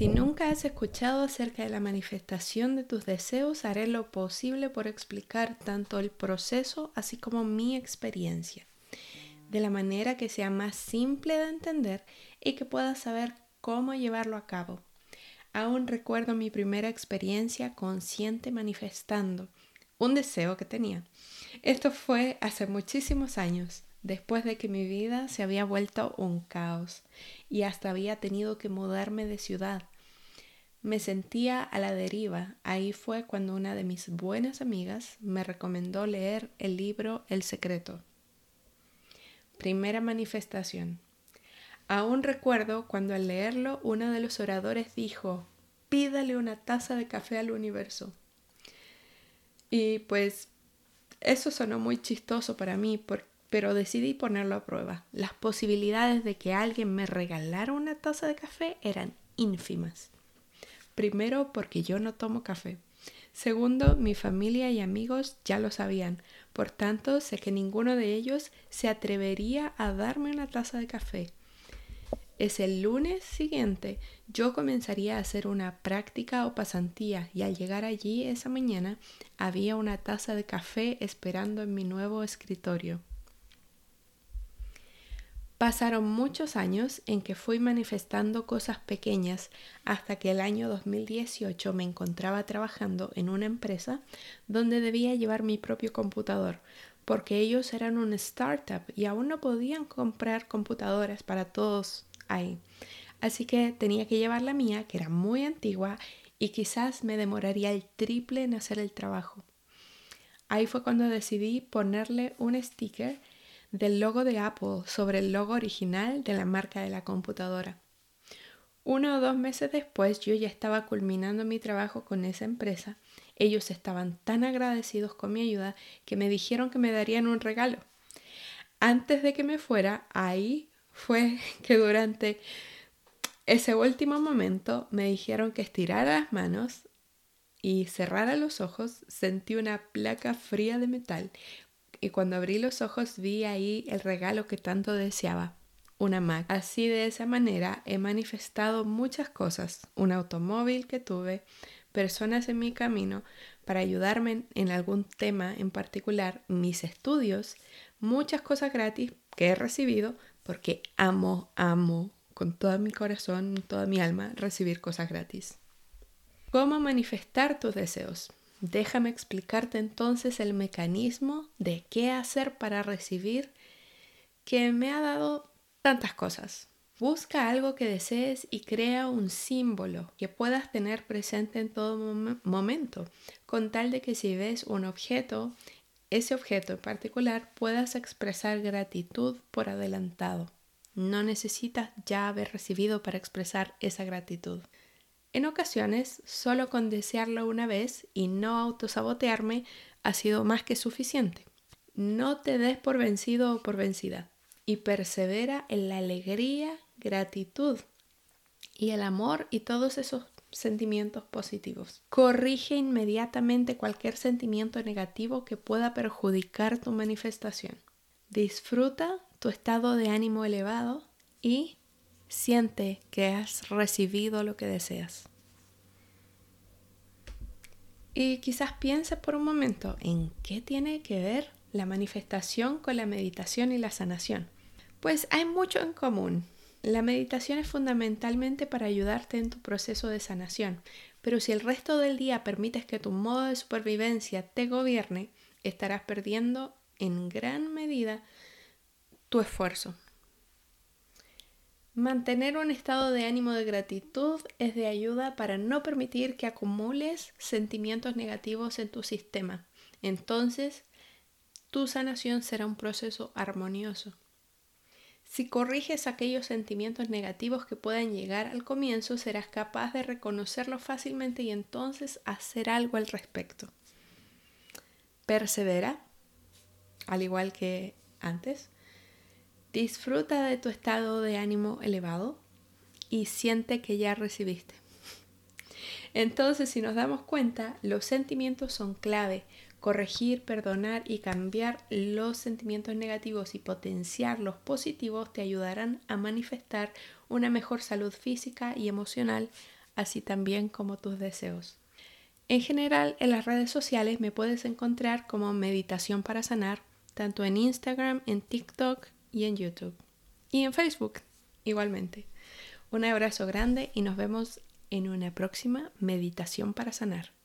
Si nunca has escuchado acerca de la manifestación de tus deseos, haré lo posible por explicar tanto el proceso así como mi experiencia, de la manera que sea más simple de entender y que puedas saber cómo llevarlo a cabo. Aún recuerdo mi primera experiencia consciente manifestando un deseo que tenía. Esto fue hace muchísimos años, después de que mi vida se había vuelto un caos y hasta había tenido que mudarme de ciudad. Me sentía a la deriva. Ahí fue cuando una de mis buenas amigas me recomendó leer el libro El Secreto. Primera manifestación. Aún recuerdo cuando al leerlo uno de los oradores dijo, pídale una taza de café al universo. Y pues eso sonó muy chistoso para mí, pero decidí ponerlo a prueba. Las posibilidades de que alguien me regalara una taza de café eran ínfimas. Primero porque yo no tomo café. Segundo, mi familia y amigos ya lo sabían, por tanto sé que ninguno de ellos se atrevería a darme una taza de café. Es el lunes siguiente yo comenzaría a hacer una práctica o pasantía y al llegar allí esa mañana había una taza de café esperando en mi nuevo escritorio. Pasaron muchos años en que fui manifestando cosas pequeñas hasta que el año 2018 me encontraba trabajando en una empresa donde debía llevar mi propio computador, porque ellos eran un startup y aún no podían comprar computadoras para todos ahí. Así que tenía que llevar la mía, que era muy antigua, y quizás me demoraría el triple en hacer el trabajo. Ahí fue cuando decidí ponerle un sticker del logo de Apple sobre el logo original de la marca de la computadora. Uno o dos meses después yo ya estaba culminando mi trabajo con esa empresa. Ellos estaban tan agradecidos con mi ayuda que me dijeron que me darían un regalo. Antes de que me fuera, ahí fue que durante ese último momento me dijeron que estirara las manos y cerrara los ojos, sentí una placa fría de metal y cuando abrí los ojos vi ahí el regalo que tanto deseaba, una Mac. Así de esa manera he manifestado muchas cosas, un automóvil que tuve, personas en mi camino para ayudarme en algún tema en particular, mis estudios, muchas cosas gratis que he recibido porque amo, amo con todo mi corazón, toda mi alma recibir cosas gratis. ¿Cómo manifestar tus deseos? Déjame explicarte entonces el mecanismo de qué hacer para recibir que me ha dado tantas cosas. Busca algo que desees y crea un símbolo que puedas tener presente en todo momento, con tal de que si ves un objeto, ese objeto en particular, puedas expresar gratitud por adelantado. No necesitas ya haber recibido para expresar esa gratitud. En ocasiones, solo con desearlo una vez y no autosabotearme ha sido más que suficiente. No te des por vencido o por vencida y persevera en la alegría, gratitud y el amor y todos esos sentimientos positivos. Corrige inmediatamente cualquier sentimiento negativo que pueda perjudicar tu manifestación. Disfruta tu estado de ánimo elevado y Siente que has recibido lo que deseas. Y quizás pienses por un momento en qué tiene que ver la manifestación con la meditación y la sanación. Pues hay mucho en común. La meditación es fundamentalmente para ayudarte en tu proceso de sanación, pero si el resto del día permites que tu modo de supervivencia te gobierne, estarás perdiendo en gran medida tu esfuerzo. Mantener un estado de ánimo de gratitud es de ayuda para no permitir que acumules sentimientos negativos en tu sistema. Entonces, tu sanación será un proceso armonioso. Si corriges aquellos sentimientos negativos que puedan llegar al comienzo, serás capaz de reconocerlos fácilmente y entonces hacer algo al respecto. Persevera, al igual que antes, Disfruta de tu estado de ánimo elevado y siente que ya recibiste. Entonces, si nos damos cuenta, los sentimientos son clave. Corregir, perdonar y cambiar los sentimientos negativos y potenciar los positivos te ayudarán a manifestar una mejor salud física y emocional, así también como tus deseos. En general, en las redes sociales me puedes encontrar como Meditación para Sanar, tanto en Instagram, en TikTok y en YouTube. Y en Facebook, igualmente. Un abrazo grande y nos vemos en una próxima Meditación para Sanar.